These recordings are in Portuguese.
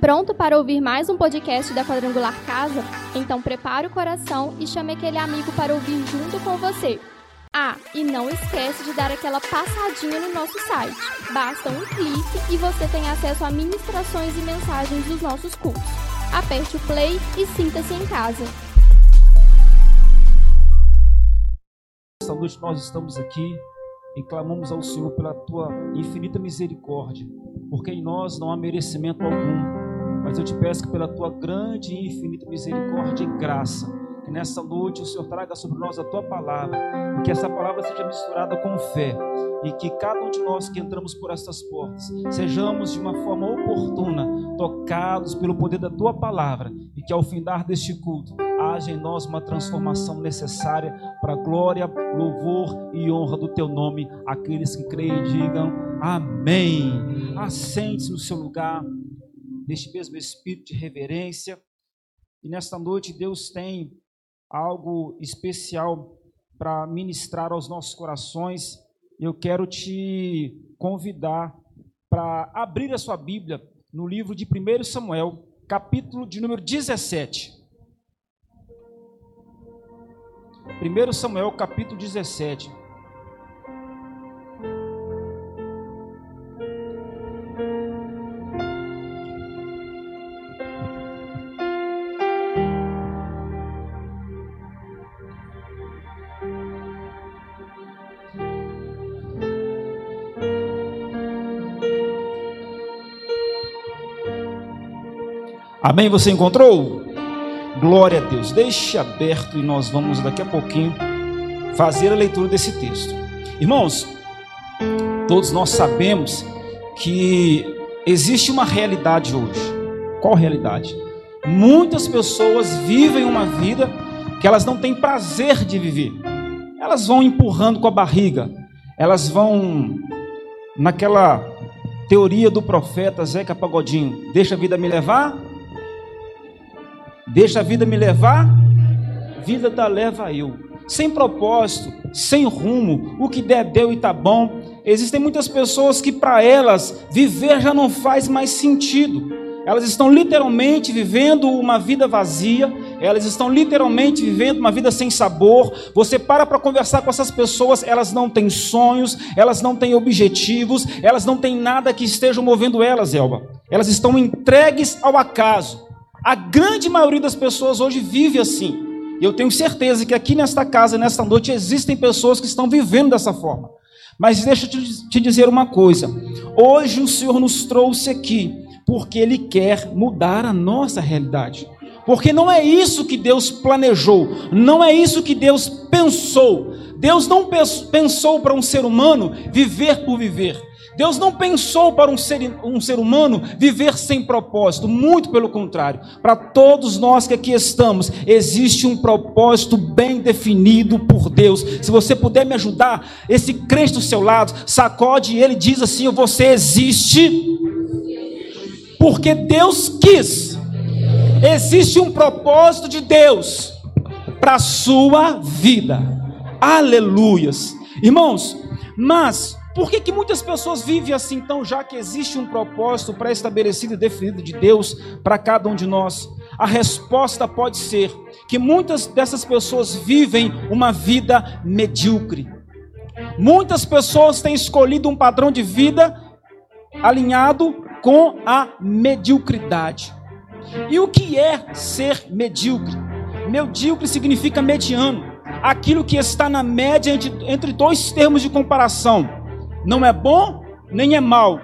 Pronto para ouvir mais um podcast da Quadrangular Casa? Então prepare o coração e chame aquele amigo para ouvir junto com você. Ah, e não esquece de dar aquela passadinha no nosso site. Basta um clique e você tem acesso a ministrações e mensagens dos nossos cultos. Aperte o play e sinta-se em casa. Esta noite nós estamos aqui e clamamos ao Senhor pela tua infinita misericórdia, porque em nós não há merecimento algum, mas eu te peço que pela tua grande e infinita misericórdia e graça, que nessa noite o Senhor traga sobre nós a tua palavra, e que essa palavra seja misturada com fé, e que cada um de nós que entramos por estas portas, sejamos de uma forma oportuna tocados pelo poder da tua palavra, e que ao findar deste culto, haja em nós uma transformação necessária para glória, louvor e honra do teu nome. Aqueles que creem, digam amém. Assente-se no seu lugar, neste mesmo espírito de reverência. E nesta noite, Deus tem algo especial para ministrar aos nossos corações. Eu quero te convidar para abrir a sua Bíblia no livro de 1 Samuel, capítulo de número 17. 1 Samuel capítulo 17. Amém? Você encontrou? Glória a Deus. Deixe aberto e nós vamos daqui a pouquinho fazer a leitura desse texto. Irmãos, todos nós sabemos que existe uma realidade hoje. Qual realidade? Muitas pessoas vivem uma vida que elas não têm prazer de viver. Elas vão empurrando com a barriga. Elas vão naquela teoria do profeta Zeca Pagodinho: deixa a vida me levar, Deixa a vida me levar, vida da leva eu. Sem propósito, sem rumo, o que der deu e tá bom. Existem muitas pessoas que para elas viver já não faz mais sentido. Elas estão literalmente vivendo uma vida vazia, elas estão literalmente vivendo uma vida sem sabor. Você para para conversar com essas pessoas, elas não têm sonhos, elas não têm objetivos, elas não têm nada que esteja movendo elas, Elba. Elas estão entregues ao acaso. A grande maioria das pessoas hoje vive assim. E eu tenho certeza que aqui nesta casa, nesta noite, existem pessoas que estão vivendo dessa forma. Mas deixa eu te dizer uma coisa. Hoje o Senhor nos trouxe aqui porque Ele quer mudar a nossa realidade. Porque não é isso que Deus planejou, não é isso que Deus pensou. Deus não pensou para um ser humano viver por viver. Deus não pensou para um ser, um ser humano viver sem propósito, muito pelo contrário. Para todos nós que aqui estamos, existe um propósito bem definido por Deus. Se você puder me ajudar, esse crente do seu lado, sacode ele diz assim: Você existe porque Deus quis. Existe um propósito de Deus para a sua vida. Aleluias. Irmãos, mas por que, que muitas pessoas vivem assim, então, já que existe um propósito pré-estabelecido e definido de Deus para cada um de nós? A resposta pode ser que muitas dessas pessoas vivem uma vida medíocre. Muitas pessoas têm escolhido um padrão de vida alinhado com a mediocridade. E o que é ser medíocre? Medíocre significa mediano, aquilo que está na média entre, entre dois termos de comparação não é bom, nem é mal.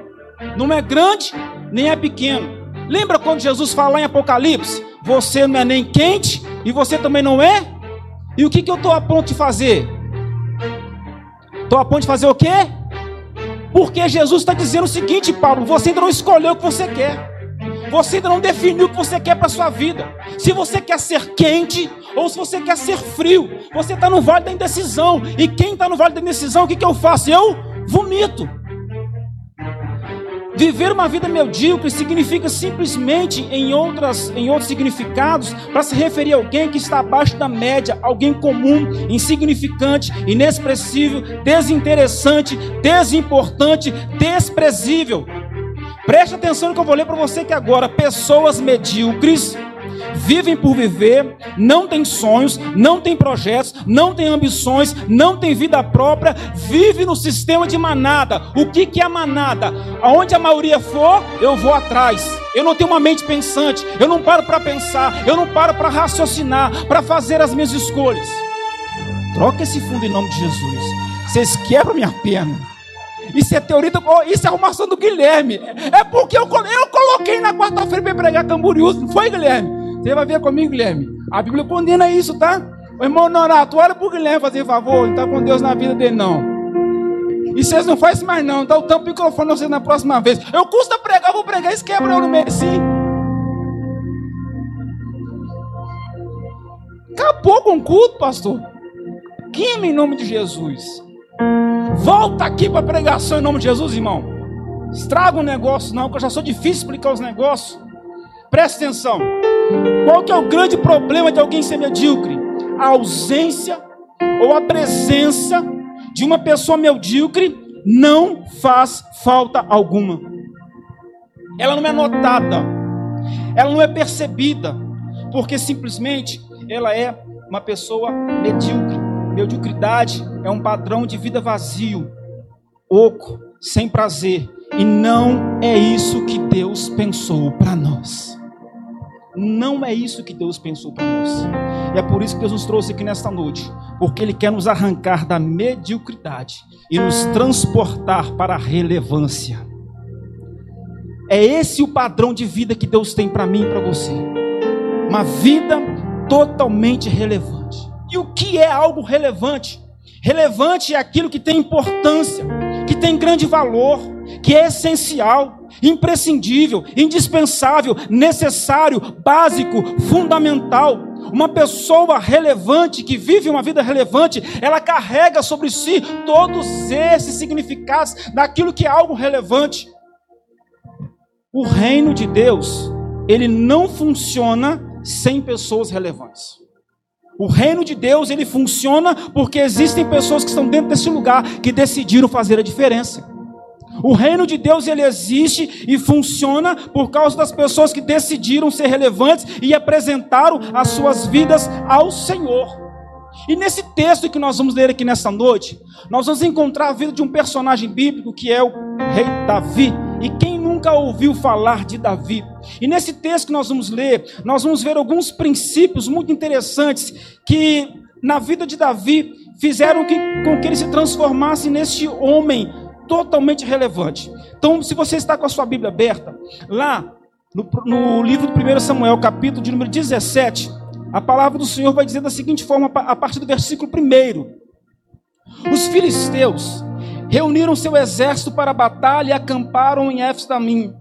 Não é grande, nem é pequeno. Lembra quando Jesus fala em Apocalipse? Você não é nem quente e você também não é? E o que, que eu estou a ponto de fazer? Estou a ponto de fazer o quê? Porque Jesus está dizendo o seguinte, Paulo: você ainda não escolheu o que você quer. Você ainda não definiu o que você quer para sua vida. Se você quer ser quente ou se você quer ser frio, você está no vale da indecisão. E quem está no vale da indecisão, o que, que eu faço? Eu vomito. Viver uma vida medíocre significa simplesmente, em, outras, em outros significados, para se referir a alguém que está abaixo da média, alguém comum, insignificante, inexpressível, desinteressante, desimportante, desprezível. Preste atenção no que eu vou ler para você que agora pessoas medíocres vivem por viver, não têm sonhos, não têm projetos, não têm ambições, não têm vida própria, vive no sistema de manada. O que, que é manada? Aonde a maioria for, eu vou atrás. Eu não tenho uma mente pensante, eu não paro para pensar, eu não paro para raciocinar, para fazer as minhas escolhas. Troca esse fundo em nome de Jesus. Vocês quebram minha perna. Isso é teoria, do, isso é arrumação do Guilherme. É porque eu, eu coloquei na quarta-feira para pregar Camboriú, não foi, Guilherme? Você vai ver comigo, Guilherme. A Bíblia condena isso, tá? O irmão Norato, olha pro Guilherme fazer favor, não está com Deus na vida dele, não. E vocês não fazem mais, não. Dá o tampo microfone vocês na próxima vez. Eu custa pregar, vou pregar, isso quebra eu no meio assim. Acabou com o culto, pastor. Queima em nome de Jesus. Volta aqui para a pregação em nome de Jesus, irmão. Estraga o negócio, não, que eu já sou difícil explicar os negócios. Presta atenção. Qual que é o grande problema de alguém ser medíocre? A ausência ou a presença de uma pessoa medíocre não faz falta alguma. Ela não é notada, ela não é percebida, porque simplesmente ela é uma pessoa medíocre. Mediocridade é um padrão de vida vazio, oco, sem prazer, e não é isso que Deus pensou para nós. Não é isso que Deus pensou para nós. E é por isso que Deus nos trouxe aqui nesta noite, porque Ele quer nos arrancar da mediocridade e nos transportar para a relevância. É esse o padrão de vida que Deus tem para mim e para você. Uma vida totalmente relevante. E o que é algo relevante? Relevante é aquilo que tem importância, que tem grande valor, que é essencial, imprescindível, indispensável, necessário, básico, fundamental. Uma pessoa relevante, que vive uma vida relevante, ela carrega sobre si todos esses significados daquilo que é algo relevante. O reino de Deus, ele não funciona sem pessoas relevantes. O reino de Deus, ele funciona porque existem pessoas que estão dentro desse lugar que decidiram fazer a diferença. O reino de Deus ele existe e funciona por causa das pessoas que decidiram ser relevantes e apresentaram as suas vidas ao Senhor. E nesse texto que nós vamos ler aqui nessa noite, nós vamos encontrar a vida de um personagem bíblico que é o rei Davi. E quem nunca ouviu falar de Davi? E nesse texto que nós vamos ler, nós vamos ver alguns princípios muito interessantes que na vida de Davi fizeram que, com que ele se transformasse neste homem totalmente relevante. Então, se você está com a sua Bíblia aberta, lá no, no livro do 1 Samuel, capítulo de número 17, a palavra do Senhor vai dizer da seguinte forma, a partir do versículo 1. Os filisteus reuniram seu exército para a batalha e acamparam em Efsdamim,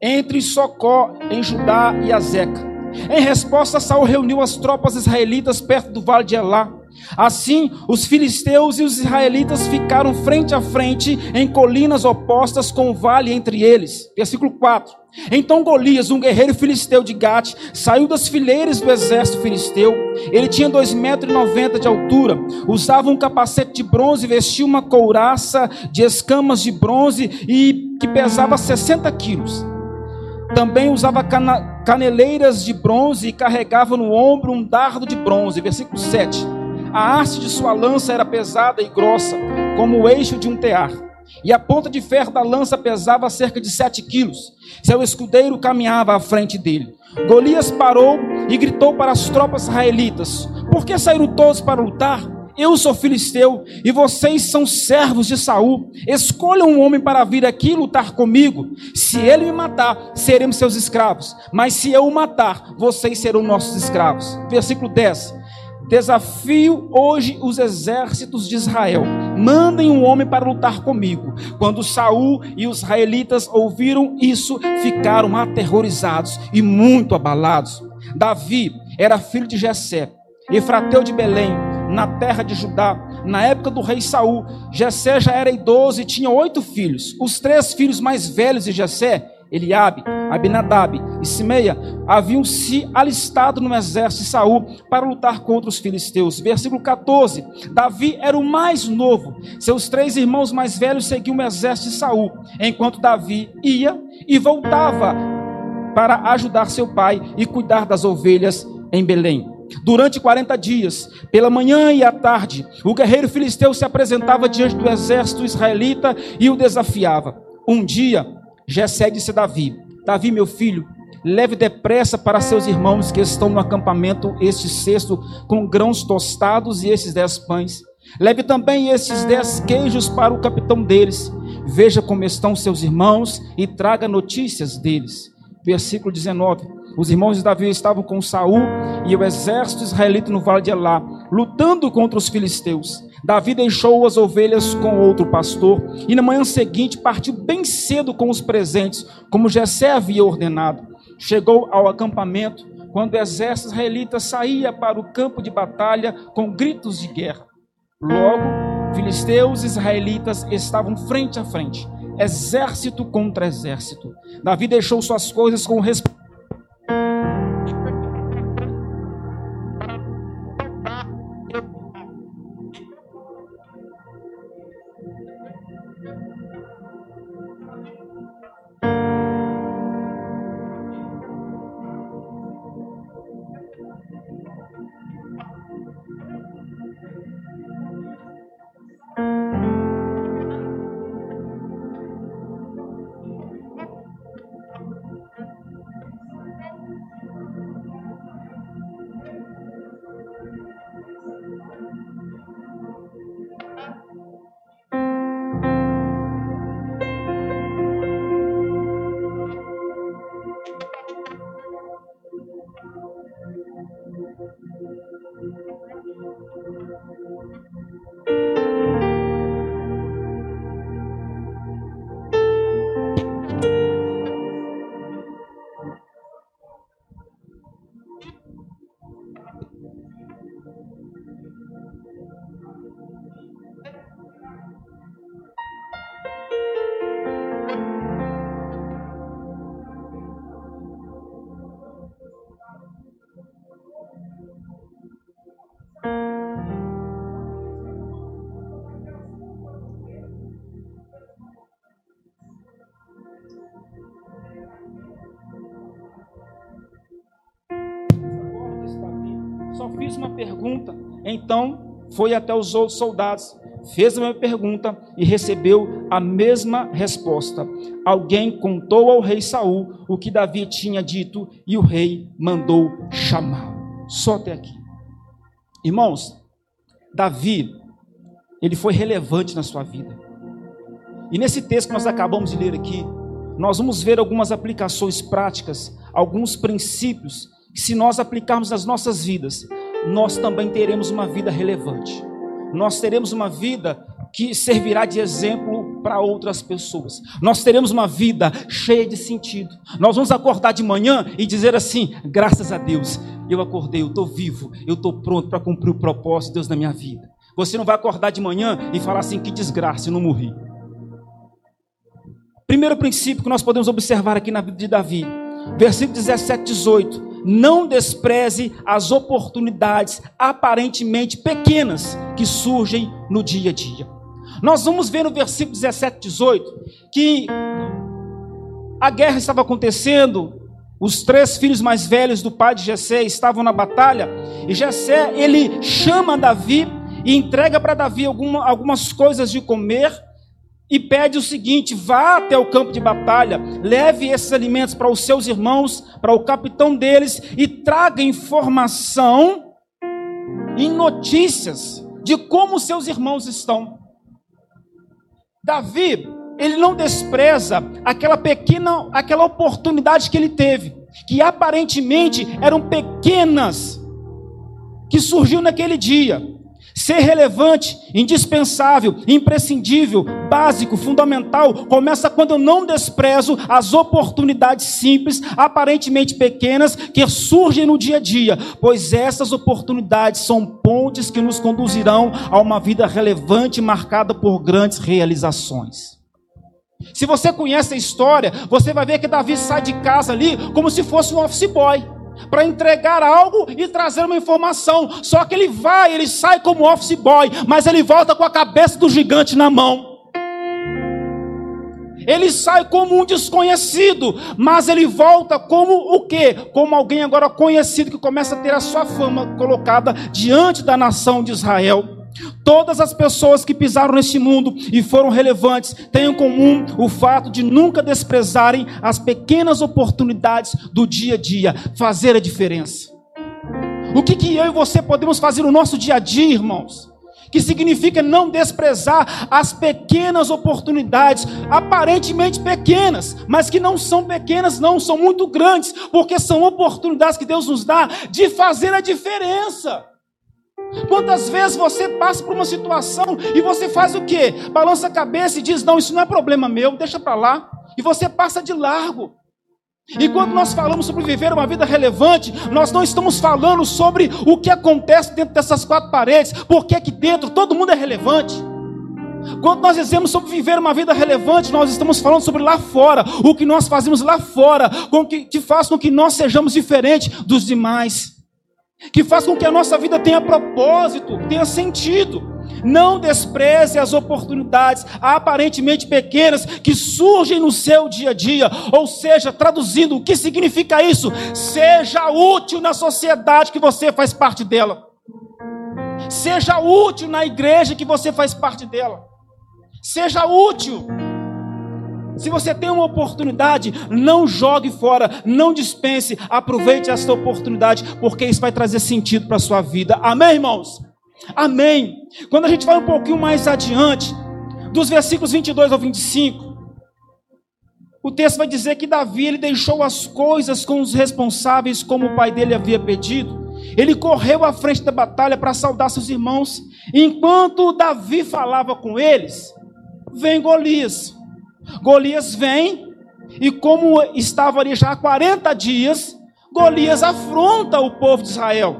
entre Socó, em Judá e Azeca. Em resposta, Saul reuniu as tropas israelitas perto do vale de Elá. Assim, os filisteus e os israelitas ficaram frente a frente em colinas opostas com o vale entre eles. Versículo 4. Então Golias, um guerreiro filisteu de Gate, saiu das fileiras do exército filisteu. Ele tinha dois metros noventa de altura, usava um capacete de bronze, vestia uma couraça de escamas de bronze e que pesava 60 quilos. Também usava cana caneleiras de bronze e carregava no ombro um dardo de bronze. Versículo 7. A haste de sua lança era pesada e grossa, como o eixo de um tear. E a ponta de ferro da lança pesava cerca de sete quilos. Seu escudeiro caminhava à frente dele. Golias parou e gritou para as tropas israelitas: Por que saíram todos para lutar? Eu sou filisteu e vocês são servos de Saul. Escolham um homem para vir aqui lutar comigo. Se ele me matar, seremos seus escravos. Mas se eu o matar, vocês serão nossos escravos. Versículo 10. Desafio hoje os exércitos de Israel. Mandem um homem para lutar comigo. Quando Saul e os israelitas ouviram isso, ficaram aterrorizados e muito abalados. Davi era filho de Jessé, efrateu de Belém, na terra de Judá. Na época do rei Saul, Jessé já era idoso e tinha oito filhos. Os três filhos mais velhos de Jessé Eliabe, Abinadab e Simeia haviam se alistado no exército de Saul para lutar contra os filisteus. Versículo 14. Davi era o mais novo. Seus três irmãos mais velhos seguiam o exército de Saul, enquanto Davi ia e voltava para ajudar seu pai e cuidar das ovelhas em Belém. Durante 40 dias, pela manhã e à tarde, o guerreiro filisteu se apresentava diante do exército israelita e o desafiava. Um dia, Jessé disse a Davi: Davi, meu filho, leve depressa para seus irmãos que estão no acampamento este cesto com grãos tostados e esses dez pães. Leve também estes dez queijos para o capitão deles. Veja como estão seus irmãos e traga notícias deles. Versículo 19. Os irmãos de Davi estavam com Saul e o exército israelita no vale de Elá, lutando contra os filisteus. Davi deixou as ovelhas com outro pastor e na manhã seguinte partiu bem cedo com os presentes, como Jessé havia ordenado. Chegou ao acampamento quando o exército israelita saía para o campo de batalha com gritos de guerra. Logo, filisteus e israelitas estavam frente a frente, exército contra exército. Davi deixou suas coisas com respeito fiz uma pergunta. Então foi até os outros soldados, fez a mesma pergunta e recebeu a mesma resposta. Alguém contou ao rei Saul o que Davi tinha dito e o rei mandou chamá-lo. Só até aqui. Irmãos, Davi, ele foi relevante na sua vida. E nesse texto que nós acabamos de ler aqui, nós vamos ver algumas aplicações práticas, alguns princípios que se nós aplicarmos nas nossas vidas, nós também teremos uma vida relevante. Nós teremos uma vida que servirá de exemplo para outras pessoas. Nós teremos uma vida cheia de sentido. Nós vamos acordar de manhã e dizer assim: graças a Deus, eu acordei, eu estou vivo, eu estou pronto para cumprir o propósito de Deus na minha vida. Você não vai acordar de manhã e falar assim: que desgraça, eu não morri. Primeiro princípio que nós podemos observar aqui na vida de Davi, versículo 17, 18 não despreze as oportunidades aparentemente pequenas que surgem no dia a dia. Nós vamos ver no versículo 17, 18 que a guerra estava acontecendo, os três filhos mais velhos do pai de Jessé estavam na batalha, e Jessé, ele chama Davi e entrega para Davi alguma, algumas coisas de comer, e pede o seguinte: vá até o campo de batalha, leve esses alimentos para os seus irmãos, para o capitão deles, e traga informação e notícias de como seus irmãos estão. Davi, ele não despreza aquela pequena, aquela oportunidade que ele teve, que aparentemente eram pequenas, que surgiu naquele dia. Ser relevante, indispensável, imprescindível, básico, fundamental, começa quando eu não desprezo as oportunidades simples, aparentemente pequenas, que surgem no dia a dia, pois essas oportunidades são pontes que nos conduzirão a uma vida relevante marcada por grandes realizações. Se você conhece a história, você vai ver que Davi sai de casa ali como se fosse um office boy para entregar algo e trazer uma informação. Só que ele vai, ele sai como office boy, mas ele volta com a cabeça do gigante na mão. Ele sai como um desconhecido, mas ele volta como o quê? Como alguém agora conhecido que começa a ter a sua fama colocada diante da nação de Israel. Todas as pessoas que pisaram neste mundo e foram relevantes têm em comum o fato de nunca desprezarem as pequenas oportunidades do dia a dia, fazer a diferença. O que, que eu e você podemos fazer no nosso dia a dia, irmãos? que significa não desprezar as pequenas oportunidades, aparentemente pequenas, mas que não são pequenas, não, são muito grandes, porque são oportunidades que Deus nos dá de fazer a diferença. Quantas vezes você passa por uma situação e você faz o quê? Balança a cabeça e diz: Não, isso não é problema meu, deixa para lá. E você passa de largo. E quando nós falamos sobre viver uma vida relevante, nós não estamos falando sobre o que acontece dentro dessas quatro paredes, porque aqui dentro todo mundo é relevante. Quando nós dizemos sobre viver uma vida relevante, nós estamos falando sobre lá fora, o que nós fazemos lá fora, com que, que faz com que nós sejamos diferentes dos demais, que faz com que a nossa vida tenha propósito, tenha sentido. Não despreze as oportunidades aparentemente pequenas que surgem no seu dia a dia. Ou seja, traduzindo, o que significa isso? Seja útil na sociedade que você faz parte dela. Seja útil na igreja que você faz parte dela. Seja útil. Se você tem uma oportunidade, não jogue fora, não dispense, aproveite essa oportunidade, porque isso vai trazer sentido para a sua vida. Amém, irmãos? Amém. Quando a gente vai um pouquinho mais adiante, dos versículos 22 ao 25, o texto vai dizer que Davi ele deixou as coisas com os responsáveis como o pai dele havia pedido. Ele correu à frente da batalha para saudar seus irmãos. Enquanto Davi falava com eles, vem Golias. Golias vem e como estava ali já há 40 dias, Golias afronta o povo de Israel.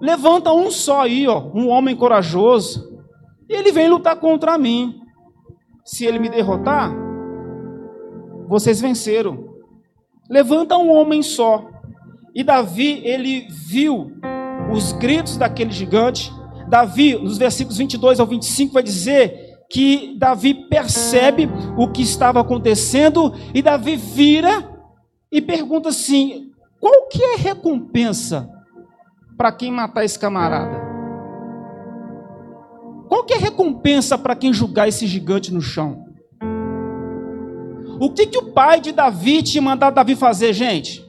Levanta um só aí, ó, um homem corajoso, e ele vem lutar contra mim. Se ele me derrotar, vocês venceram. Levanta um homem só. E Davi, ele viu os gritos daquele gigante. Davi, nos versículos 22 ao 25, vai dizer que Davi percebe o que estava acontecendo e Davi vira e pergunta assim: qual que é a recompensa para quem matar esse camarada? Qual que é a recompensa para quem julgar esse gigante no chão? O que, que o pai de Davi tinha mandado Davi fazer, gente?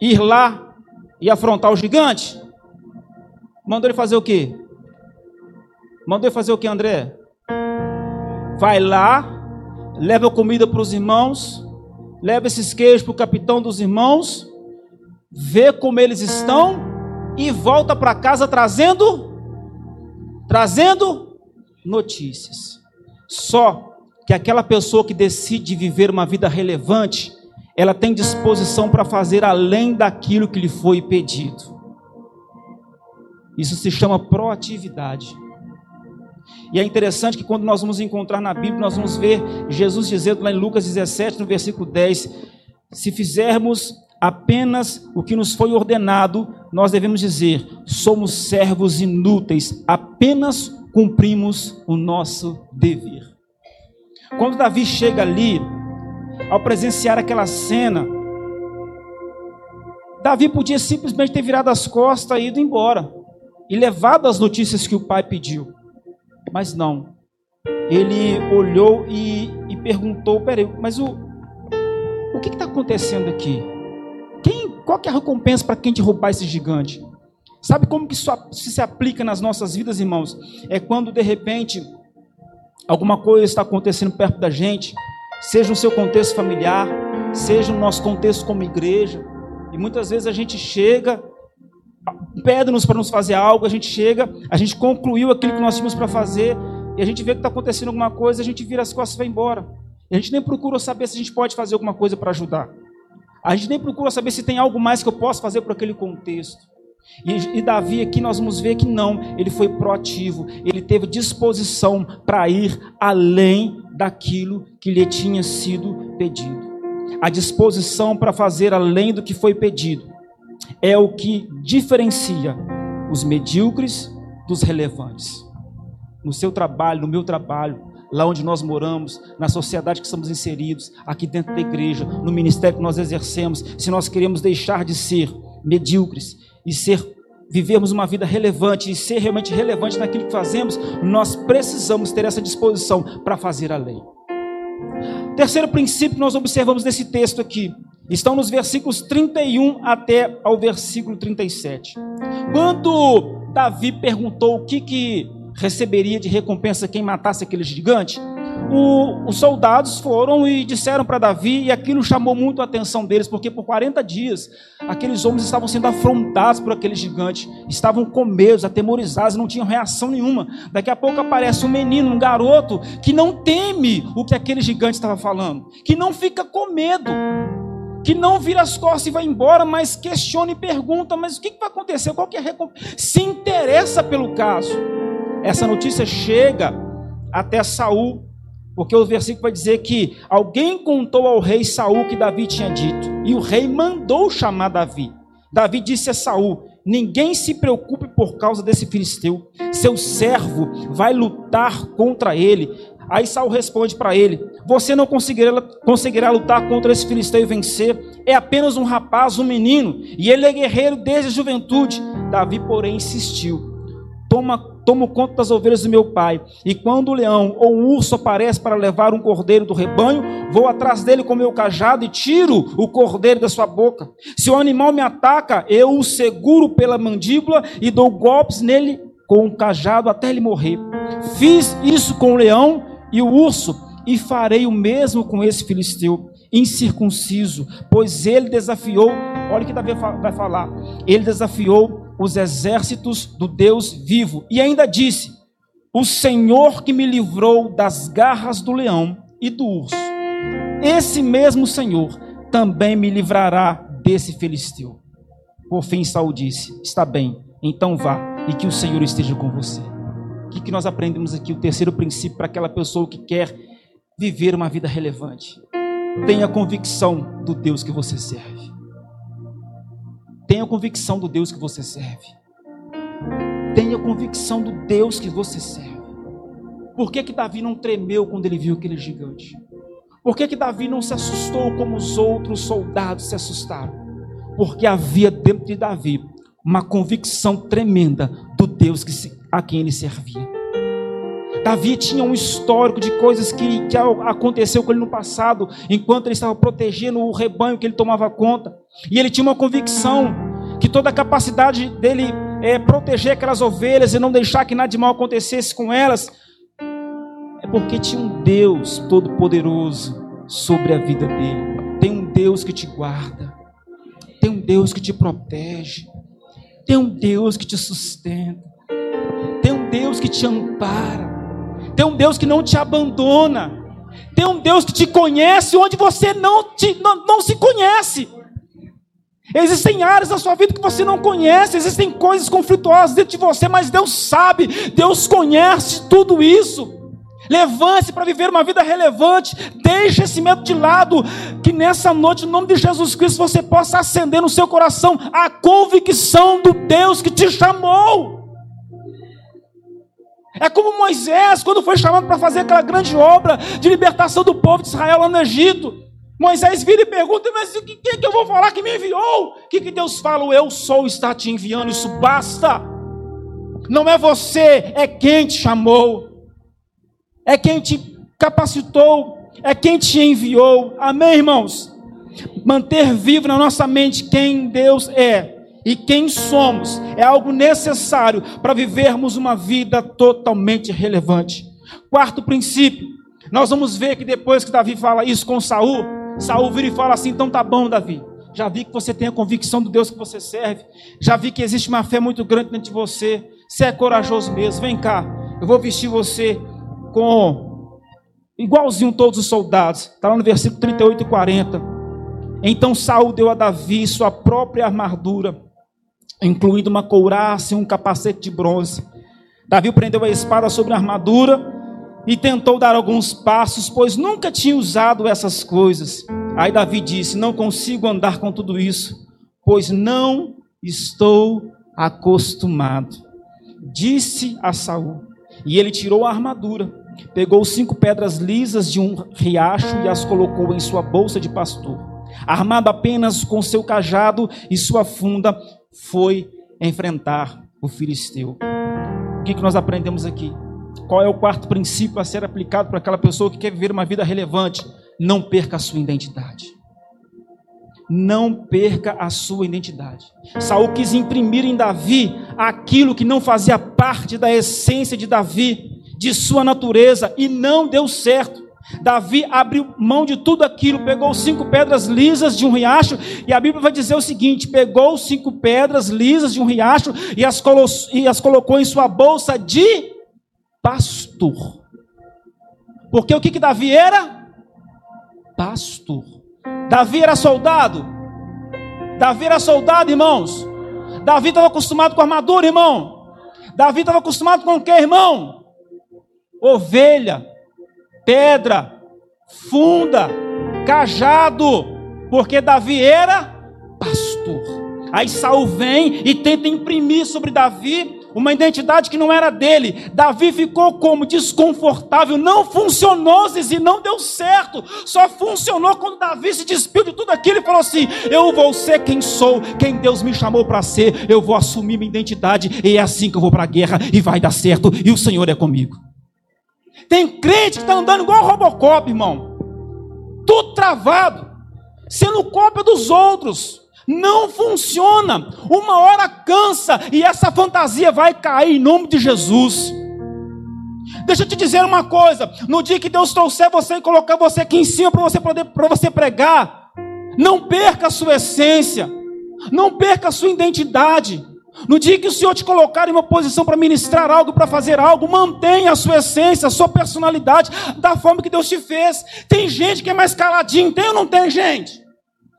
Ir lá e afrontar o gigante? Mandou ele fazer o quê? Mandou fazer o quê, André? Vai lá, leva comida para os irmãos, leva esses queijos para o capitão dos irmãos, vê como eles estão e volta para casa trazendo trazendo notícias. Só que aquela pessoa que decide viver uma vida relevante, ela tem disposição para fazer além daquilo que lhe foi pedido. Isso se chama proatividade. E é interessante que quando nós vamos encontrar na Bíblia, nós vamos ver Jesus dizendo lá em Lucas 17, no versículo 10: Se fizermos apenas o que nos foi ordenado, nós devemos dizer: somos servos inúteis, apenas cumprimos o nosso dever. Quando Davi chega ali, ao presenciar aquela cena, Davi podia simplesmente ter virado as costas e ido embora e levado as notícias que o pai pediu, mas não. Ele olhou e, e perguntou: peraí, mas o, o que está acontecendo aqui? Qual que é a recompensa para quem derrubar esse gigante? Sabe como que isso se aplica nas nossas vidas, irmãos? É quando de repente alguma coisa está acontecendo perto da gente, seja no seu contexto familiar, seja no nosso contexto como igreja, e muitas vezes a gente chega, pede-nos para nos fazer algo, a gente chega, a gente concluiu aquilo que nós tínhamos para fazer, e a gente vê que está acontecendo alguma coisa, a gente vira as costas e vai embora. E a gente nem procura saber se a gente pode fazer alguma coisa para ajudar. A gente nem procura saber se tem algo mais que eu possa fazer por aquele contexto. E, e, Davi aqui nós vamos ver que não, ele foi proativo, ele teve disposição para ir além daquilo que lhe tinha sido pedido. A disposição para fazer além do que foi pedido é o que diferencia os medíocres dos relevantes. No seu trabalho, no meu trabalho, lá onde nós moramos, na sociedade que estamos inseridos, aqui dentro da igreja, no ministério que nós exercemos, se nós queremos deixar de ser medíocres e ser vivermos uma vida relevante e ser realmente relevante naquilo que fazemos, nós precisamos ter essa disposição para fazer a lei. Terceiro princípio que nós observamos nesse texto aqui, estão nos versículos 31 até ao versículo 37. Quando Davi perguntou o que, que receberia de recompensa quem matasse aquele gigante, o, os soldados foram e disseram para Davi, e aquilo chamou muito a atenção deles, porque por 40 dias aqueles homens estavam sendo afrontados por aquele gigante, estavam com medo, atemorizados, não tinham reação nenhuma. Daqui a pouco aparece um menino, um garoto, que não teme o que aquele gigante estava falando, que não fica com medo, que não vira as costas e vai embora, mas questiona e pergunta: mas o que vai acontecer? Qual que é a recompensa? Se interessa pelo caso. Essa notícia chega até Saul porque o versículo vai dizer que alguém contou ao rei Saul que Davi tinha dito, e o rei mandou chamar Davi. Davi disse a Saul: Ninguém se preocupe por causa desse filisteu. Seu servo vai lutar contra ele. Aí Saul responde para ele: Você não conseguirá, conseguirá lutar contra esse filisteu e vencer. É apenas um rapaz, um menino, e ele é guerreiro desde a juventude. Davi, porém, insistiu: Toma tomo conta das ovelhas do meu pai. E quando o leão ou o urso aparece para levar um cordeiro do rebanho, vou atrás dele com meu cajado e tiro o cordeiro da sua boca. Se o animal me ataca, eu o seguro pela mandíbula e dou golpes nele com o cajado até ele morrer. Fiz isso com o leão e o urso, e farei o mesmo com esse filisteu incircunciso, pois ele desafiou, olha o que Davi vai falar, ele desafiou os exércitos do Deus vivo. E ainda disse: O Senhor que me livrou das garras do leão e do urso, esse mesmo Senhor também me livrará desse filisteu. Por fim, Saul disse: Está bem, então vá e que o Senhor esteja com você. O que, que nós aprendemos aqui? O terceiro princípio para aquela pessoa que quer viver uma vida relevante. Tenha convicção do Deus que você serve. Tenha convicção do Deus que você serve. Tenha convicção do Deus que você serve. Por que, que Davi não tremeu quando ele viu aquele gigante? Por que, que Davi não se assustou como os outros soldados se assustaram? Porque havia dentro de Davi uma convicção tremenda do Deus que se, a quem ele servia. Davi tinha um histórico de coisas que, que aconteceu com ele no passado, enquanto ele estava protegendo o rebanho que ele tomava conta. E ele tinha uma convicção que toda a capacidade dele é proteger aquelas ovelhas e não deixar que nada de mal acontecesse com elas, é porque tinha um Deus todo-poderoso sobre a vida dele. Tem um Deus que te guarda, tem um Deus que te protege, tem um Deus que te sustenta, Deus que te ampara. Tem um Deus que não te abandona. Tem um Deus que te conhece onde você não, te, não, não se conhece. Existem áreas da sua vida que você não conhece, existem coisas conflituosas dentro de você, mas Deus sabe, Deus conhece tudo isso. Levante-se para viver uma vida relevante, deixe esse medo de lado, que nessa noite, no nome de Jesus Cristo, você possa acender no seu coração a convicção do Deus que te chamou. É como Moisés, quando foi chamado para fazer aquela grande obra de libertação do povo de Israel lá no Egito. Moisés vira e pergunta: Mas o que, que, que eu vou falar que me enviou? O que, que Deus fala? Eu sou está te enviando, isso basta. Não é você, é quem te chamou, é quem te capacitou, é quem te enviou. Amém, irmãos? Manter vivo na nossa mente quem Deus é e quem somos é algo necessário para vivermos uma vida totalmente relevante. Quarto princípio, nós vamos ver que depois que Davi fala isso com Saul, Saul vira e fala assim: então tá bom, Davi. Já vi que você tem a convicção do Deus que você serve. Já vi que existe uma fé muito grande dentro de você. Você é corajoso mesmo. Vem cá. Eu vou vestir você com igualzinho todos os soldados. Está lá no versículo 38 e 40. Então Saul deu a Davi sua própria armadura incluindo uma couraça e um capacete de bronze. Davi prendeu a espada sobre a armadura e tentou dar alguns passos, pois nunca tinha usado essas coisas. Aí Davi disse: Não consigo andar com tudo isso, pois não estou acostumado. Disse a Saul, e ele tirou a armadura, pegou cinco pedras lisas de um riacho e as colocou em sua bolsa de pastor. Armado apenas com seu cajado e sua funda, foi enfrentar o filisteu. O que, que nós aprendemos aqui? Qual é o quarto princípio a ser aplicado para aquela pessoa que quer viver uma vida relevante? Não perca a sua identidade. Não perca a sua identidade. Saul quis imprimir em Davi aquilo que não fazia parte da essência de Davi, de sua natureza, e não deu certo. Davi abriu mão de tudo aquilo, pegou cinco pedras lisas de um riacho, e a Bíblia vai dizer o seguinte: pegou cinco pedras lisas de um riacho e as, e as colocou em sua bolsa de pastor. Porque o que, que Davi era? Pastor. Davi era soldado. Davi era soldado, irmãos. Davi estava acostumado com armadura, irmão. Davi estava acostumado com o que, irmão? Ovelha, pedra, funda, cajado. Porque Davi era pastor. Aí Saul vem e tenta imprimir sobre Davi uma identidade que não era dele. Davi ficou como desconfortável, não funcionou, Zizi, não deu certo. Só funcionou quando Davi se despiu de tudo aquilo e falou assim: Eu vou ser quem sou, quem Deus me chamou para ser, eu vou assumir minha identidade, e é assim que eu vou para a guerra, e vai dar certo, e o Senhor é comigo. Tem crente que está andando igual Robocop, irmão, tudo travado, sendo cópia dos outros. Não funciona. Uma hora cansa e essa fantasia vai cair em nome de Jesus. Deixa eu te dizer uma coisa: no dia que Deus trouxer você e colocar você aqui em cima para você poder para você pregar, não perca a sua essência, não perca a sua identidade. No dia que o Senhor te colocar em uma posição para ministrar algo, para fazer algo, mantenha a sua essência, a sua personalidade, da forma que Deus te fez. Tem gente que é mais caladinho, tem ou não tem gente?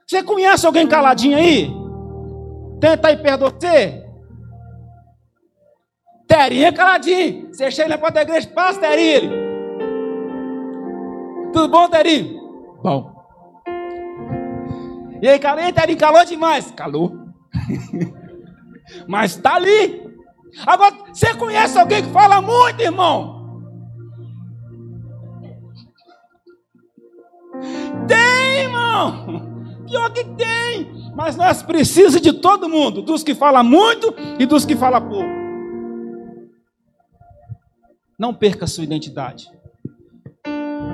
Você conhece alguém caladinho aí? Tenta aí perto de você? Terinho é caladinho. Você chega na porta da igreja, passa, Terinho. Tudo bom, Terinho? Bom. E aí, cara, Terinho, calou demais. Calou. Mas tá ali. Agora, você conhece alguém que fala muito, irmão? Tem, irmão. Pior que tem. Mas nós precisamos de todo mundo, dos que falam muito e dos que falam pouco. Não perca a sua identidade.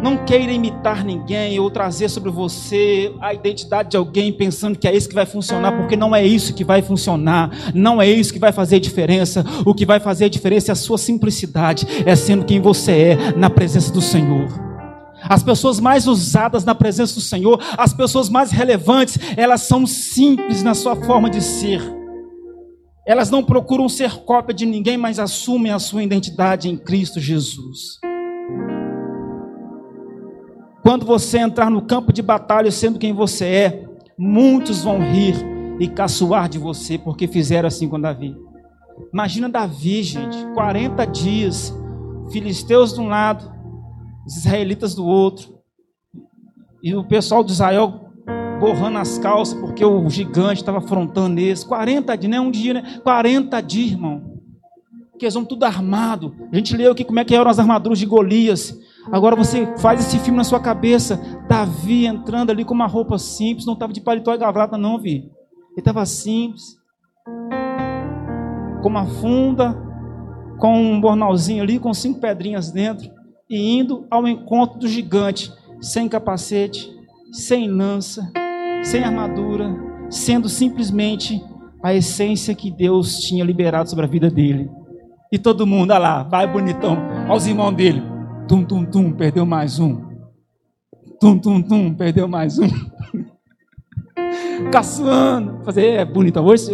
Não queira imitar ninguém ou trazer sobre você a identidade de alguém pensando que é isso que vai funcionar, porque não é isso que vai funcionar, não é isso que vai fazer diferença. O que vai fazer a diferença é a sua simplicidade, é sendo quem você é na presença do Senhor. As pessoas mais usadas na presença do Senhor, as pessoas mais relevantes, elas são simples na sua forma de ser. Elas não procuram ser cópia de ninguém, mas assumem a sua identidade em Cristo Jesus. Quando você entrar no campo de batalha sendo quem você é, muitos vão rir e caçoar de você, porque fizeram assim com Davi. Imagina Davi, gente, 40 dias, filisteus de um lado, os israelitas do outro. E o pessoal de Israel borrando as calças porque o gigante estava afrontando eles. 40 dias, não é um dia, né? 40 dias, irmão. Que eles vão tudo armado. A gente leu aqui como é que eram as armaduras de Golias. Agora você faz esse filme na sua cabeça. Davi entrando ali com uma roupa simples, não estava de paletó e gravata, não, vi. Ele estava simples. Com uma funda, com um bornalzinho ali, com cinco pedrinhas dentro e indo ao encontro do gigante, sem capacete, sem lança, sem armadura, sendo simplesmente a essência que Deus tinha liberado sobre a vida dele. E todo mundo, olha lá, vai bonitão, aos irmãos dele. Tum, tum, tum, perdeu mais um. Tum, tum, tum, perdeu mais um. Caçando, fazer, é bonitão. Hoje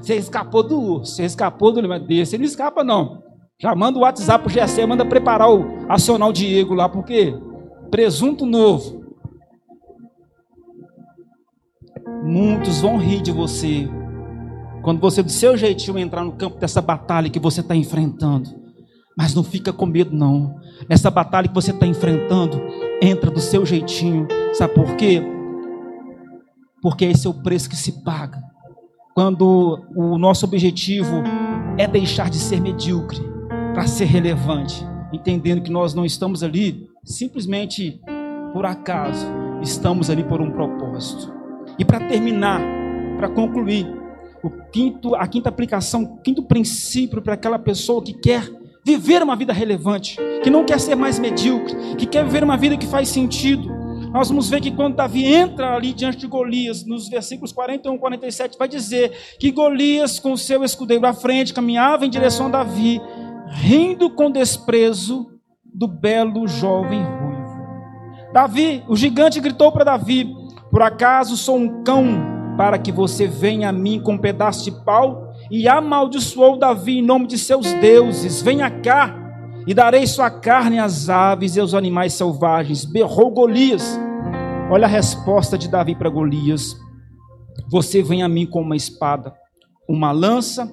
você escapou do urso, você escapou do desse, ele não escapa não. Já manda o WhatsApp pro GC, manda preparar o acionar o Diego lá, porque presunto novo. Muitos vão rir de você Quando você, do seu jeitinho, entrar no campo dessa batalha que você está enfrentando. Mas não fica com medo, não. Nessa batalha que você está enfrentando, entra do seu jeitinho. Sabe por quê? Porque esse é o preço que se paga. Quando o nosso objetivo é deixar de ser medíocre para ser relevante, entendendo que nós não estamos ali simplesmente por acaso, estamos ali por um propósito. E para terminar, para concluir, o quinto, a quinta aplicação, o quinto princípio para aquela pessoa que quer viver uma vida relevante, que não quer ser mais medíocre, que quer viver uma vida que faz sentido. Nós vamos ver que quando Davi entra ali diante de Golias, nos versículos 41 e 47, vai dizer que Golias, com seu escudeiro à frente, caminhava em direção a Davi, rindo com desprezo do belo jovem ruivo. Davi, o gigante gritou para Davi: Por acaso sou um cão para que você venha a mim com um pedaço de pau? E amaldiçoou Davi em nome de seus deuses: Venha cá, e darei sua carne às aves e aos animais selvagens. Berrou Golias. Olha a resposta de Davi para Golias: Você vem a mim com uma espada, uma lança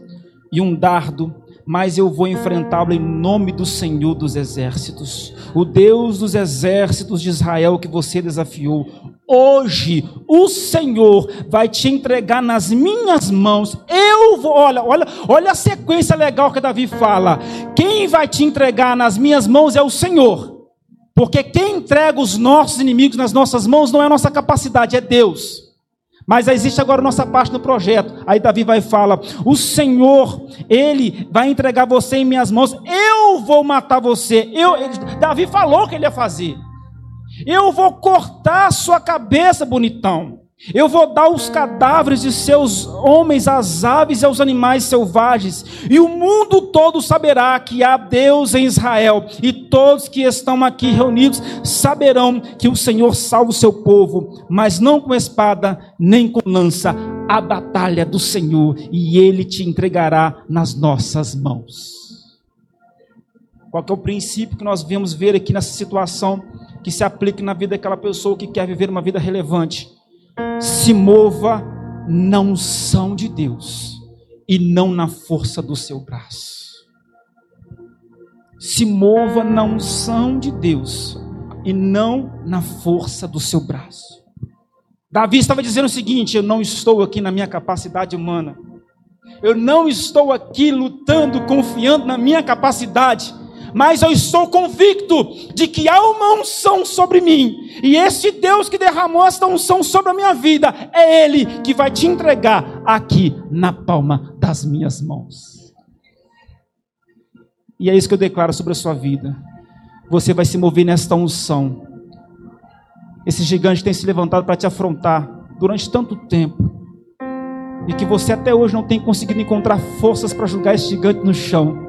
e um dardo mas eu vou enfrentá-lo em nome do Senhor dos exércitos, o Deus dos exércitos de Israel que você desafiou. Hoje o Senhor vai te entregar nas minhas mãos. Eu vou, olha, olha, olha a sequência legal que Davi fala. Quem vai te entregar nas minhas mãos é o Senhor. Porque quem entrega os nossos inimigos nas nossas mãos não é a nossa capacidade, é Deus. Mas existe agora nossa parte no projeto. Aí Davi vai falar: O Senhor, Ele vai entregar você em minhas mãos. Eu vou matar você. Eu, ele, Davi falou que ele ia fazer. Eu vou cortar sua cabeça, bonitão. Eu vou dar os cadáveres de seus homens às aves e aos animais selvagens, e o mundo todo saberá que há Deus em Israel, e todos que estão aqui reunidos saberão que o Senhor salva o seu povo, mas não com espada nem com lança, a batalha do Senhor, e ele te entregará nas nossas mãos. Qual é o princípio que nós vemos ver aqui nessa situação que se aplica na vida daquela pessoa que quer viver uma vida relevante? Se mova na unção de Deus e não na força do seu braço. Se mova na unção de Deus e não na força do seu braço. Davi estava dizendo o seguinte: Eu não estou aqui na minha capacidade humana. Eu não estou aqui lutando, confiando na minha capacidade mas eu estou convicto de que há uma unção sobre mim, e esse Deus que derramou esta unção sobre a minha vida, é Ele que vai te entregar aqui na palma das minhas mãos. E é isso que eu declaro sobre a sua vida. Você vai se mover nesta unção. Esse gigante tem se levantado para te afrontar durante tanto tempo. E que você até hoje não tem conseguido encontrar forças para julgar esse gigante no chão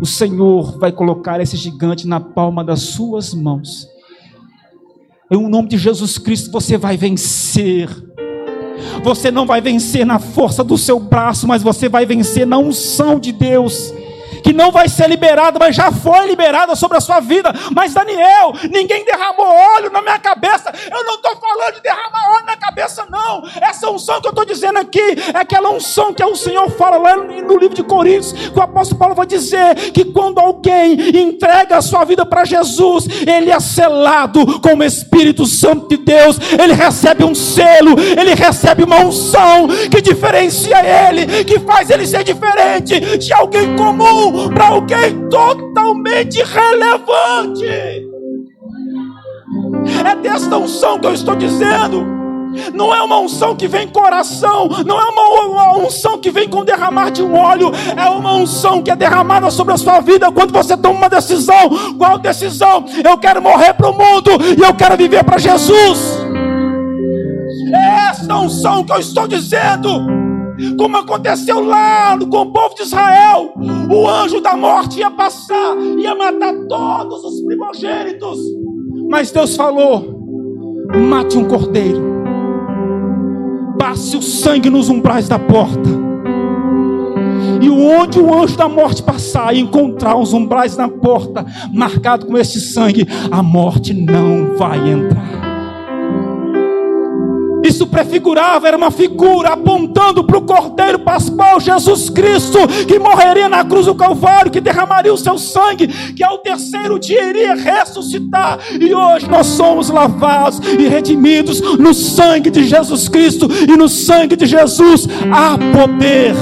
o Senhor vai colocar esse gigante na palma das suas mãos. Em nome de Jesus Cristo você vai vencer. Você não vai vencer na força do seu braço, mas você vai vencer na unção de Deus que não vai ser liberada, mas já foi liberada sobre a sua vida. Mas Daniel, ninguém derramou óleo na minha cabeça. Eu não estou falando de derramar óleo na cabeça, não. Essa unção que eu estou dizendo aqui é aquela unção que o Senhor fala lá no livro de Coríntios, que o apóstolo Paulo vai dizer que quando alguém entrega a sua vida para Jesus, ele é selado com o Espírito Santo de Deus, ele recebe um selo, ele recebe uma unção que diferencia ele, que faz ele ser diferente de alguém comum para alguém totalmente relevante. É desta unção que eu estou dizendo. Não é uma unção que vem coração, não é uma, unção que vem com derramar de um óleo, é uma unção que é derramada sobre a sua vida quando você toma uma decisão. Qual decisão? Eu quero morrer para o mundo e eu quero viver para Jesus. É esta unção que eu estou dizendo como aconteceu lá com o povo de Israel. O anjo da morte ia passar, ia matar todos os primogênitos. Mas Deus falou: mate um cordeiro, passe o sangue nos umbrais da porta. E onde o anjo da morte passar e encontrar os umbrais na porta, marcado com esse sangue, a morte não vai entrar. Isso prefigurava, era uma figura apontando para o Cordeiro Pascual, Jesus Cristo, que morreria na cruz do Calvário, que derramaria o seu sangue, que ao terceiro dia iria ressuscitar. E hoje nós somos lavados e redimidos no sangue de Jesus Cristo, e no sangue de Jesus há poder.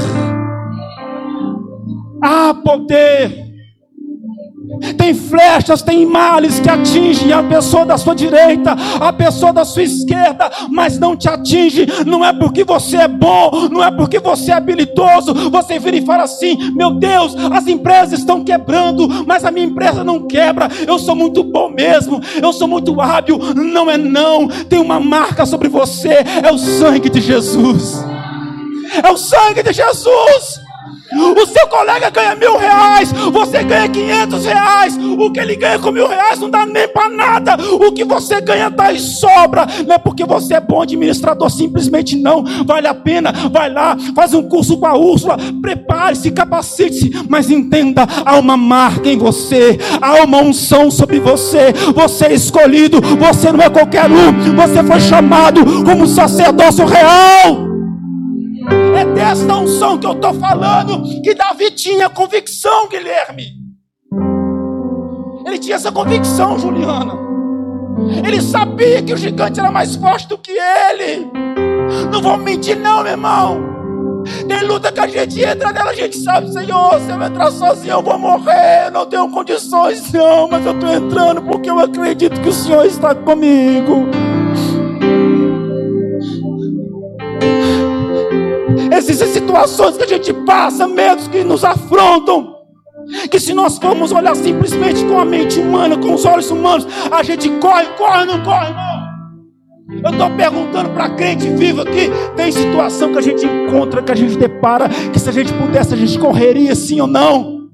Há poder. Tem flechas, tem males que atingem a pessoa da sua direita, a pessoa da sua esquerda, mas não te atinge. Não é porque você é bom, não é porque você é habilidoso. Você vira e fala assim: Meu Deus, as empresas estão quebrando, mas a minha empresa não quebra. Eu sou muito bom mesmo, eu sou muito hábil. Não é não, tem uma marca sobre você: é o sangue de Jesus. É o sangue de Jesus. O seu colega ganha mil reais, você ganha quinhentos reais. O que ele ganha com mil reais não dá nem para nada. O que você ganha dá e sobra. Não é porque você é bom administrador, simplesmente não. Vale a pena, vai lá, faz um curso com a Úrsula, prepare-se, capacite-se. Mas entenda: há uma marca em você, há uma unção sobre você. Você é escolhido, você não é qualquer um. Você foi chamado como sacerdócio real. É desta unção que eu estou falando que Davi tinha convicção, Guilherme. Ele tinha essa convicção, Juliana. Ele sabia que o gigante era mais forte do que ele. Não vou mentir, não, meu irmão. Tem luta que a gente entra nela, a gente sabe, Senhor, se eu entrar sozinho eu vou morrer, não tenho condições, não, mas eu estou entrando porque eu acredito que o Senhor está comigo. Existem situações que a gente passa, medos que nos afrontam. Que se nós formos olhar simplesmente com a mente humana, com os olhos humanos, a gente corre, corre, não corre, não. Eu estou perguntando para crente vivo aqui: tem situação que a gente encontra, que a gente depara, que se a gente pudesse, a gente correria sim ou não?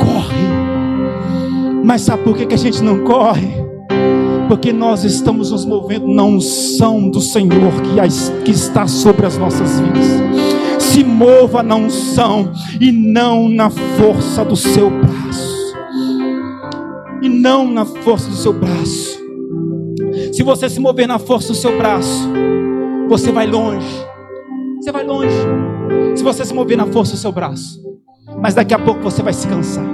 Corre. Mas sabe por que, que a gente não corre? Porque nós estamos nos movendo na unção do Senhor que, que está sobre as nossas vidas. Se mova na unção e não na força do seu braço. E não na força do seu braço. Se você se mover na força do seu braço, você vai longe. Você vai longe. Se você se mover na força do seu braço. Mas daqui a pouco você vai se cansar.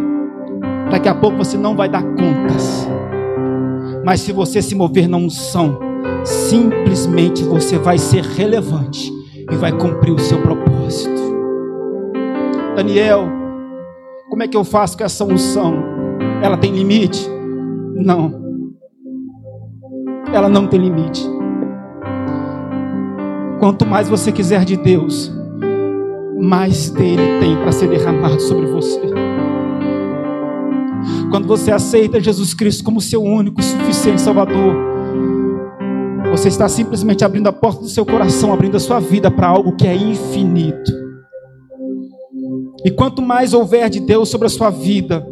Daqui a pouco você não vai dar contas. Mas se você se mover na unção, simplesmente você vai ser relevante e vai cumprir o seu propósito. Daniel, como é que eu faço com essa unção? Ela tem limite? Não. Ela não tem limite. Quanto mais você quiser de Deus, mais dele tem para ser derramado sobre você. Você aceita Jesus Cristo como seu único e suficiente Salvador, você está simplesmente abrindo a porta do seu coração, abrindo a sua vida para algo que é infinito. E quanto mais houver de Deus sobre a sua vida,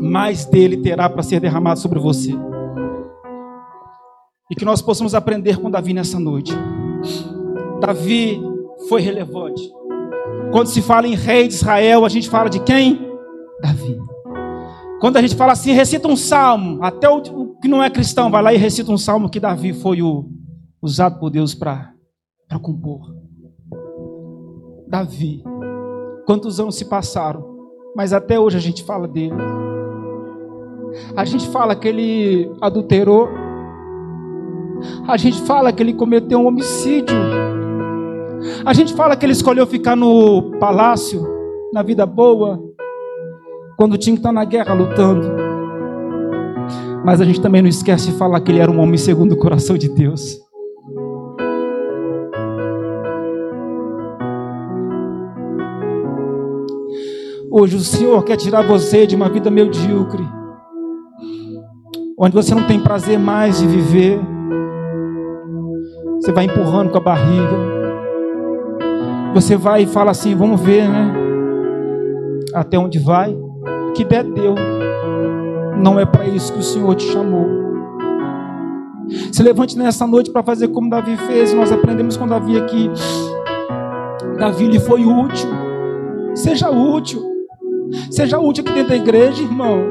mais dele terá para ser derramado sobre você. E que nós possamos aprender com Davi nessa noite. Davi foi relevante. Quando se fala em rei de Israel, a gente fala de quem? Davi. Quando a gente fala assim, recita um salmo, até o que não é cristão vai lá e recita um salmo que Davi foi o, usado por Deus para compor. Davi, quantos anos se passaram, mas até hoje a gente fala dele. A gente fala que ele adulterou, a gente fala que ele cometeu um homicídio, a gente fala que ele escolheu ficar no palácio, na vida boa, quando tinha que estar na guerra lutando. Mas a gente também não esquece de falar que ele era um homem segundo o coração de Deus. Hoje o Senhor quer tirar você de uma vida medíocre, onde você não tem prazer mais de viver. Você vai empurrando com a barriga. Você vai e fala assim: vamos ver, né? Até onde vai que der, deu. Não é para isso que o Senhor te chamou. Se levante nessa noite para fazer como Davi fez. Nós aprendemos com Davi aqui. Davi lhe foi útil. Seja útil. Seja útil aqui dentro da igreja, irmão.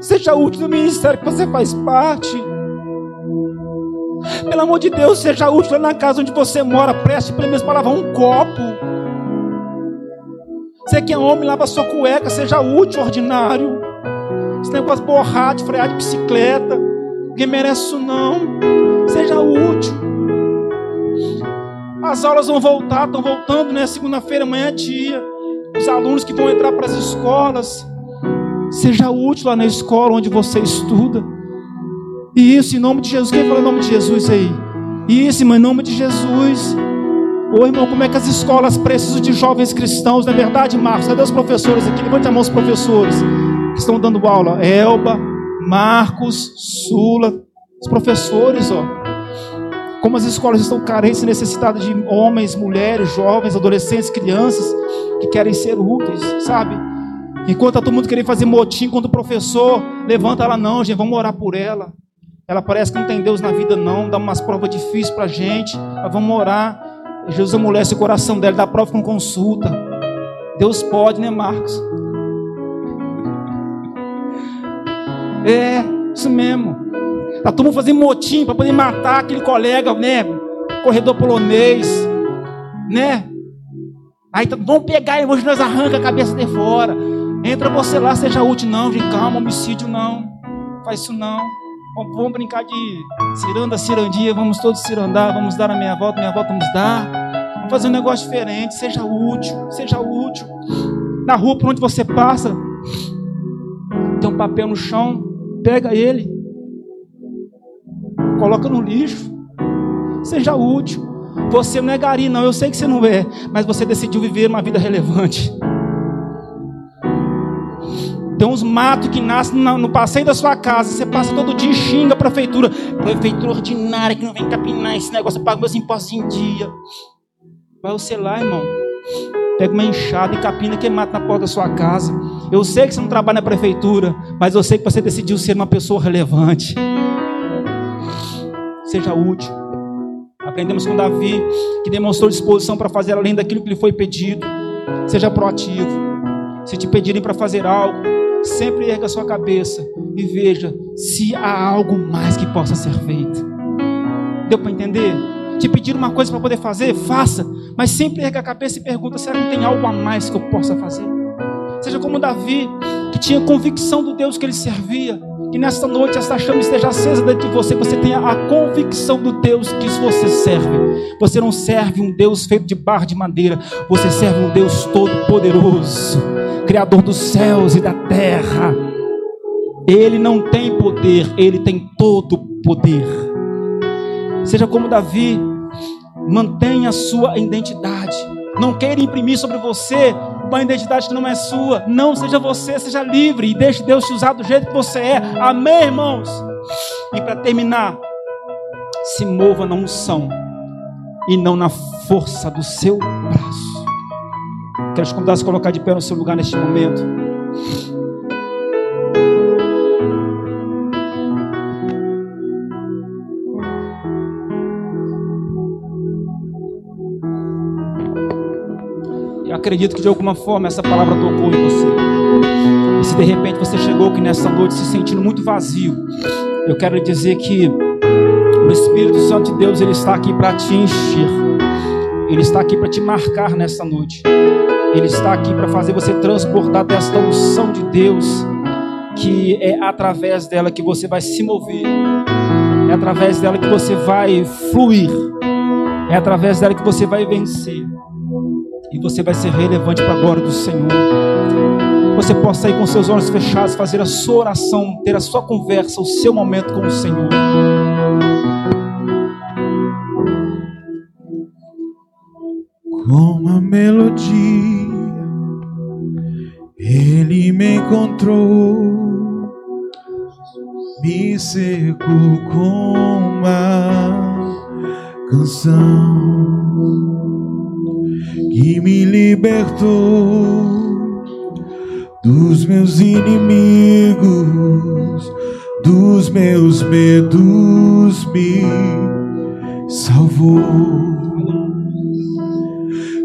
Seja útil no ministério que você faz parte. Pelo amor de Deus, seja útil lá na casa onde você mora. Preste pelo menos para lavar um copo. Que é homem, lava sua cueca. Seja útil, ordinário. Esse negócio borrar, de frear de bicicleta. Ninguém merece isso, não. Seja útil. As aulas vão voltar, estão voltando, né? Segunda-feira, amanhã é dia. Os alunos que vão entrar para as escolas. Seja útil lá na escola onde você estuda. E isso em nome de Jesus. Quem fala em nome de Jesus aí? Isso, em nome de Jesus. Ô irmão, como é que as escolas precisam de jovens cristãos? Não é verdade, Marcos? Cadê os professores aqui? Levante a mão os professores que estão dando aula. Elba, Marcos, Sula, os professores, ó. Como as escolas estão carentes e necessitadas de homens, mulheres, jovens, adolescentes, crianças que querem ser úteis, sabe? Enquanto tá todo mundo querendo fazer motim quando o professor levanta ela, não, gente, vamos orar por ela. Ela parece que não tem Deus na vida, não, dá umas provas difíceis pra gente, mas vamos orar. Jesus amolece o coração dela, dá prova com consulta. Deus pode, né, Marcos? É, isso mesmo. Tá todo mundo fazendo motim para poder matar aquele colega, né? Corredor polonês, né? Aí tá, vamos pegar e hoje nós arranca a cabeça de fora. Entra você lá, seja útil, não, gente, calma, homicídio não. Faz isso não. Vamos, brincar de ciranda, cirandia, vamos todos cirandar, vamos dar a minha volta, minha volta vamos dar. Vamos fazer um negócio diferente, seja útil, seja útil. Na rua por onde você passa, tem um papel no chão, pega ele, coloca no lixo, seja útil. Você não é gari, não, eu sei que você não é, mas você decidiu viver uma vida relevante. Tem uns matos que nascem no passeio da sua casa. Você passa todo dia e xinga a prefeitura. Prefeitura ordinária que não vem capinar esse negócio. Eu pago meus impostos em dia. Vai você lá, irmão. Pega uma enxada e capina que mata na porta da sua casa. Eu sei que você não trabalha na prefeitura, mas eu sei que você decidiu ser uma pessoa relevante. Seja útil. Aprendemos com Davi, que demonstrou disposição para fazer além daquilo que lhe foi pedido. Seja proativo. Se te pedirem para fazer algo, sempre erga sua cabeça e veja se há algo mais que possa ser feito. Deu para entender? Te pedir uma coisa para poder fazer, faça, mas sempre erga a cabeça e pergunta: será que tem algo a mais que eu possa fazer? Seja como Davi, que tinha convicção do Deus que ele servia. Que nesta noite esta chama esteja acesa dentro de você, que você tenha a convicção do Deus que você serve. Você não serve um Deus feito de barra de madeira, você serve um Deus todo-poderoso Criador dos céus e da terra. Ele não tem poder, ele tem todo poder. Seja como Davi, mantenha a sua identidade. Não queira imprimir sobre você uma identidade que não é sua. Não seja você, seja livre e deixe Deus te usar do jeito que você é. Amém, irmãos? E para terminar, se mova na unção e não na força do seu braço. Quero te convidar a se colocar de pé no seu lugar neste momento. Eu acredito que de alguma forma essa palavra tocou em você. E se de repente você chegou aqui nessa noite se sentindo muito vazio, eu quero lhe dizer que o Espírito Santo de Deus ele está aqui para te encher. Ele está aqui para te marcar nessa noite. Ele está aqui para fazer você transportar desta unção de Deus, que é através dela que você vai se mover, é através dela que você vai fluir, é através dela que você vai vencer, e você vai ser relevante para a glória do Senhor. Você possa ir com seus olhos fechados, fazer a sua oração, ter a sua conversa, o seu momento com o Senhor. Com uma melodia, ele me encontrou, me secou com uma canção que me libertou dos meus inimigos, dos meus medos, me salvou.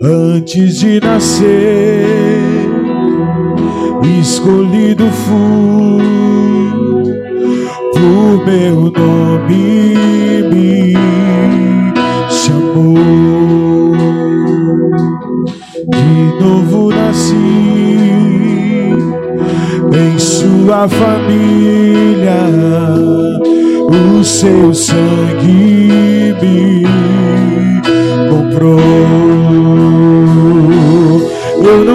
Antes de nascer, escolhido fui, por meu nome me chamou. De novo nasci em sua família, o seu sangue me comprou.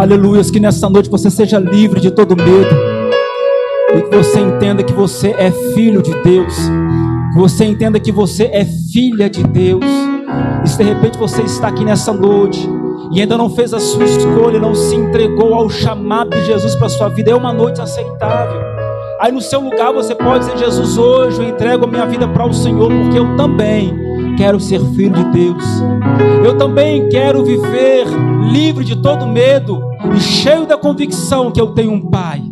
Aleluias, que nessa noite você seja livre de todo medo. E que você entenda que você é filho de Deus. Que você entenda que você é filha de Deus. E se de repente você está aqui nessa noite e ainda não fez a sua escolha, não se entregou ao chamado de Jesus para a sua vida, é uma noite aceitável. Aí no seu lugar você pode dizer: Jesus, hoje eu entrego a minha vida para o Senhor, porque eu também quero ser filho de Deus. Eu também quero viver livre de todo medo e cheio da convicção que eu tenho um Pai,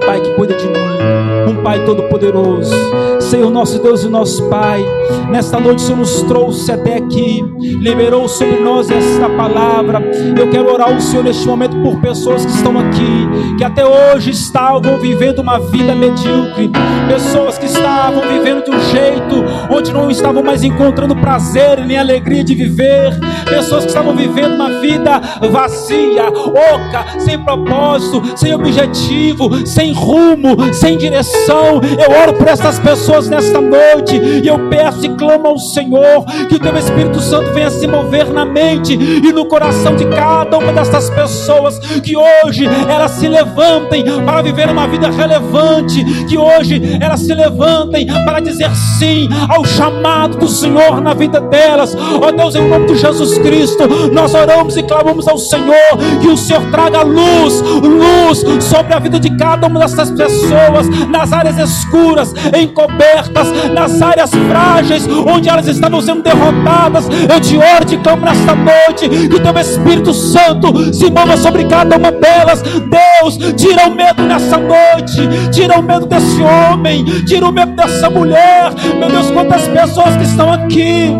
Pai que cuida de mim, um Pai todo-poderoso. Senhor, nosso Deus e nosso Pai, nesta noite o Senhor nos trouxe até aqui, liberou sobre nós esta palavra. Eu quero orar ao Senhor neste momento por pessoas que estão aqui, que até hoje estavam vivendo uma vida medíocre, pessoas que estavam vivendo de um jeito onde não estavam mais encontrando prazer nem alegria de viver, pessoas que estavam vivendo uma vida vazia, oca, sem propósito, sem objetivo, sem rumo, sem direção. Eu oro por essas pessoas nesta noite e eu peço e clamo ao Senhor que o teu Espírito Santo venha se mover na mente e no coração de cada uma dessas pessoas, que hoje elas se levantem para viver uma vida relevante, que hoje elas se levantem para dizer sim ao chamado do Senhor na vida delas. Ó Deus, em nome de Jesus Cristo, nós oramos e clamamos ao Senhor que o Senhor traga luz, luz sobre a vida de cada uma dessas pessoas, nas áreas escuras, encobertas, nas áreas frágeis, onde elas estavam sendo derrotadas. Eu te oro e te nesta noite que o teu Espírito Santo se mova sobre cada uma delas. Deus, tira o medo nessa noite, tira o medo desse homem, tira o medo dessa mulher. Meu Deus, quantas pessoas que estão aqui.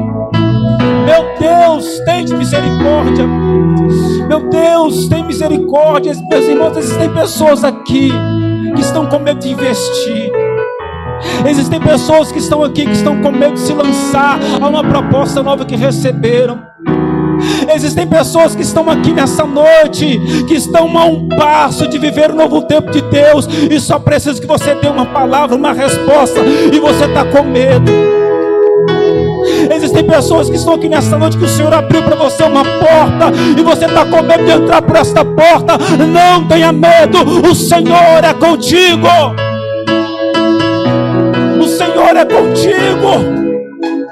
Meu Deus, tem misericórdia. Meu Deus, tem misericórdia. Meus irmãos, existem pessoas aqui que estão com medo de investir. Existem pessoas que estão aqui que estão com medo de se lançar a uma proposta nova que receberam. Existem pessoas que estão aqui nessa noite, que estão a um passo de viver o novo tempo de Deus, e só precisa que você dê uma palavra, uma resposta, e você está com medo. Existem pessoas que estão aqui nessa noite que o Senhor abriu para você uma porta e você está com medo de entrar por esta porta. Não tenha medo, o Senhor é contigo. O Senhor é contigo.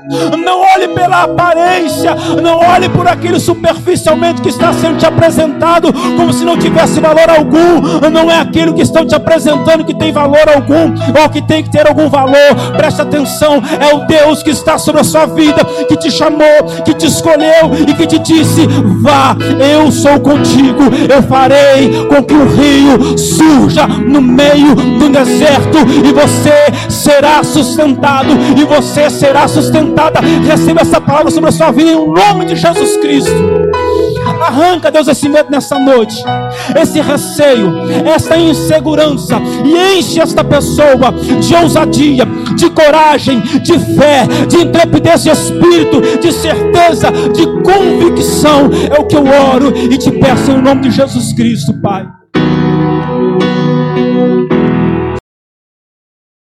Não olhe pela aparência, não olhe por aquilo superficialmente que está sendo te apresentado, como se não tivesse valor algum. Não é aquilo que estão te apresentando que tem valor algum, ou que tem que ter algum valor. Preste atenção, é o Deus que está sobre a sua vida, que te chamou, que te escolheu e que te disse: Vá, eu sou contigo, eu farei com que o rio surja no meio do deserto, e você será sustentado, e você será sustentado. Receba essa palavra sobre a sua vida em nome de Jesus Cristo. Arranca, Deus, esse medo nessa noite, esse receio, essa insegurança, e enche esta pessoa de ousadia, de coragem, de fé, de intrepidez de espírito, de certeza, de convicção. É o que eu oro e te peço em nome de Jesus Cristo, Pai.